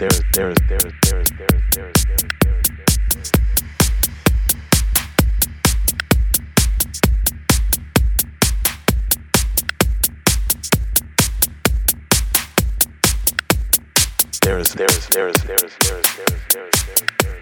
there is there is there is there is there is there is there is there is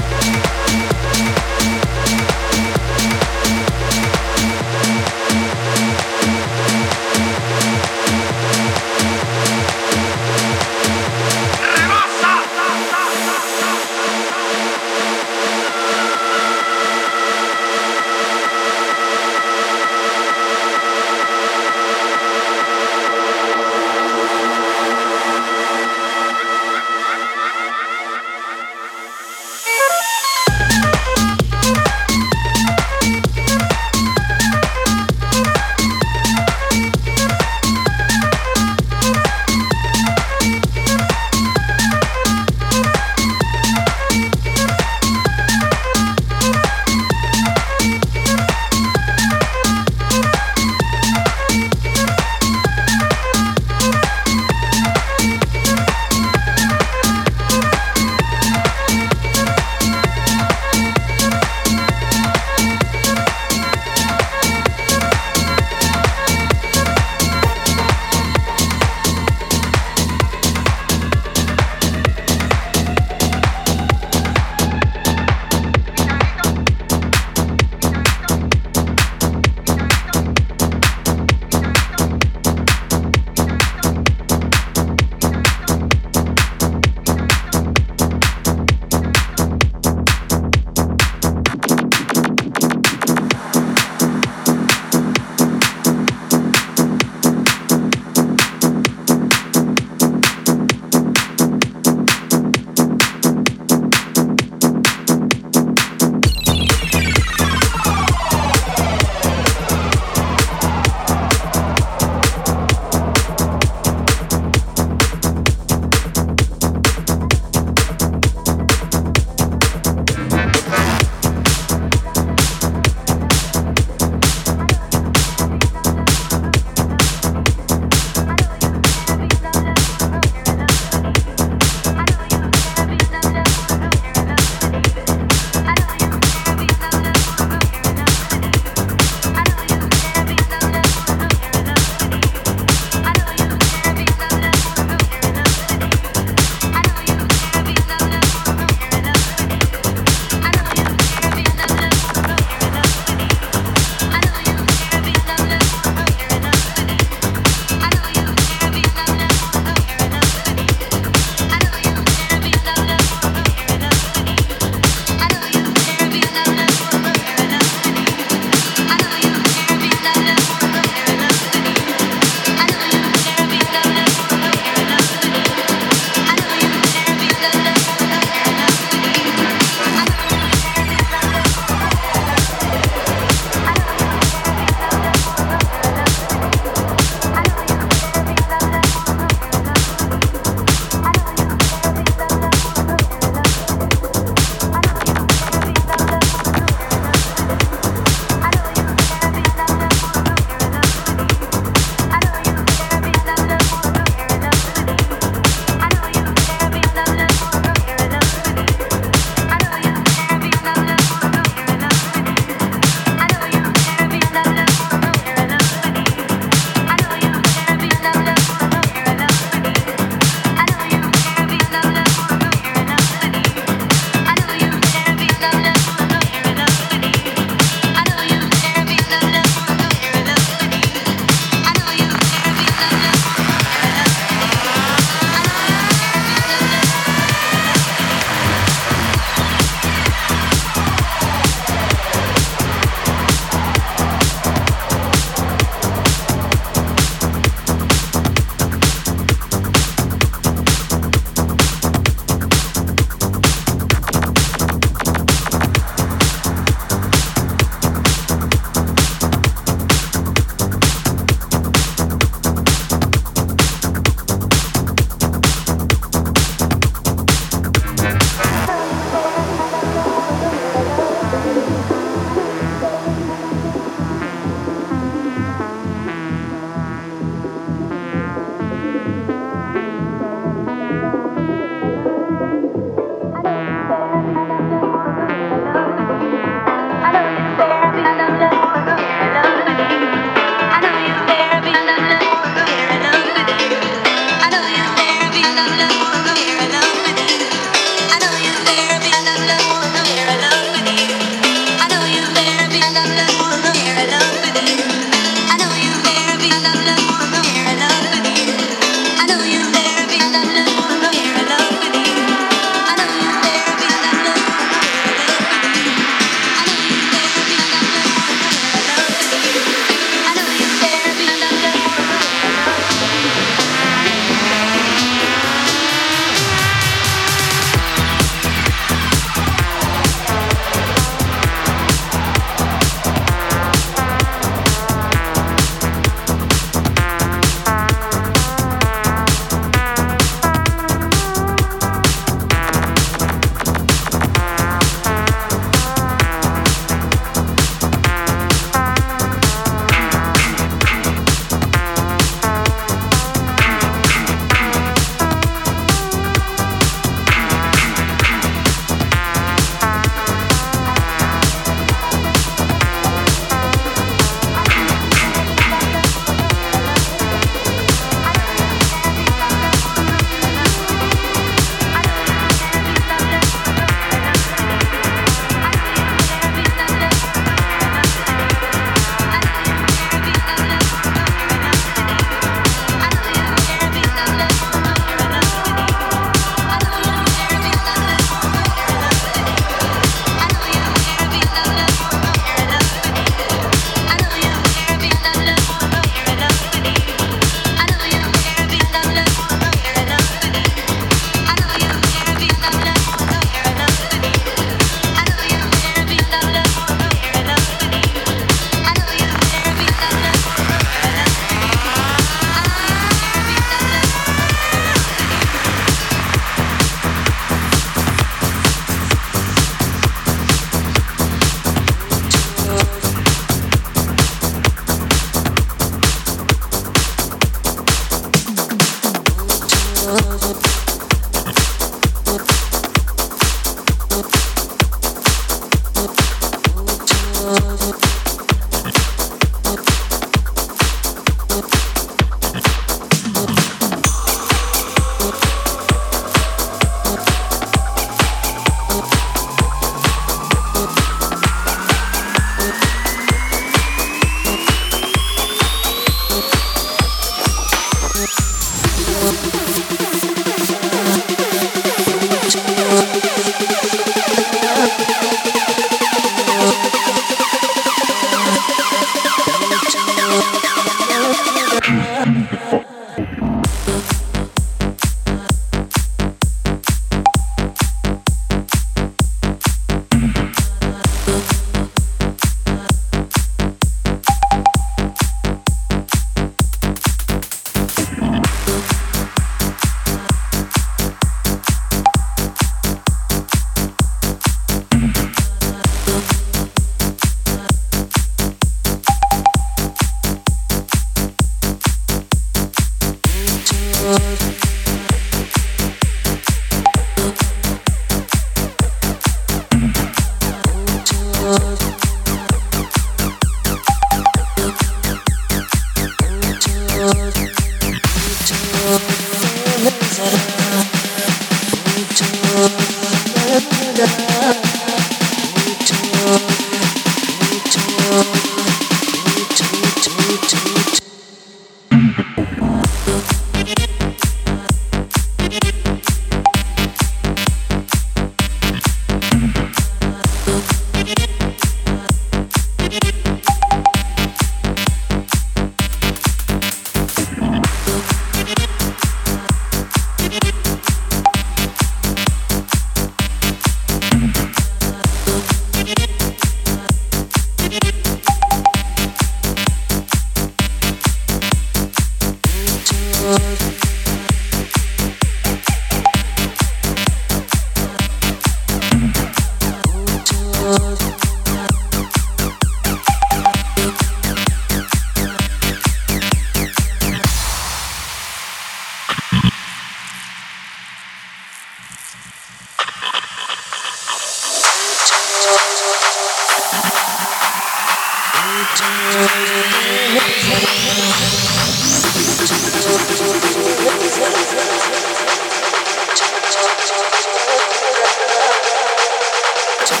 Just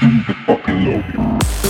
do fucking load.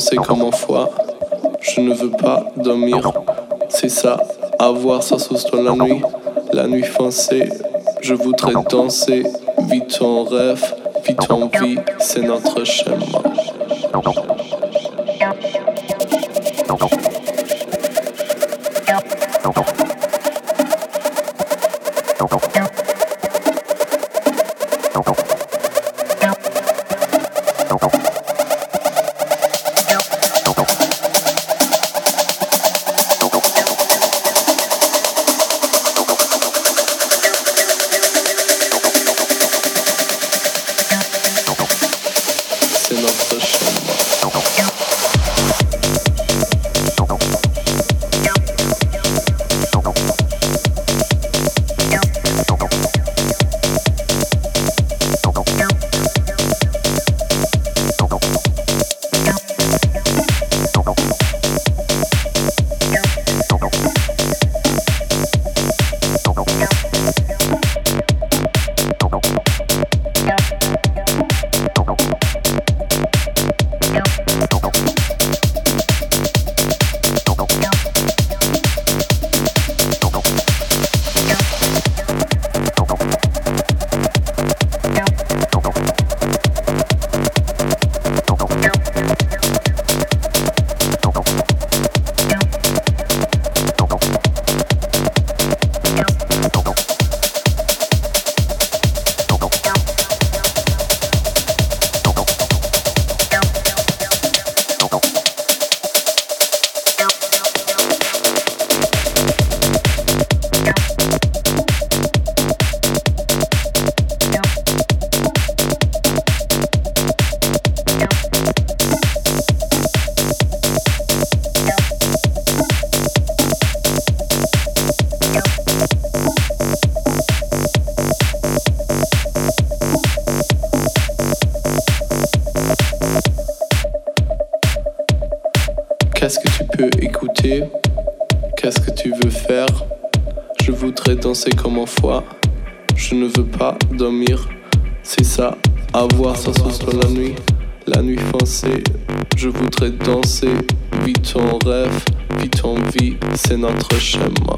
C'est comme en foie. Je ne veux pas dormir. C'est ça, avoir sa sauce dans la nuit. La nuit foncée, je voudrais danser. Vite en rêve, vite en vie, c'est notre chemin. danser comme un Je ne veux pas dormir, c'est ça, avoir sa sauce dans la nuit. La nuit foncée, je voudrais danser. Vite ton rêve, vite ton vie, c'est notre chemin.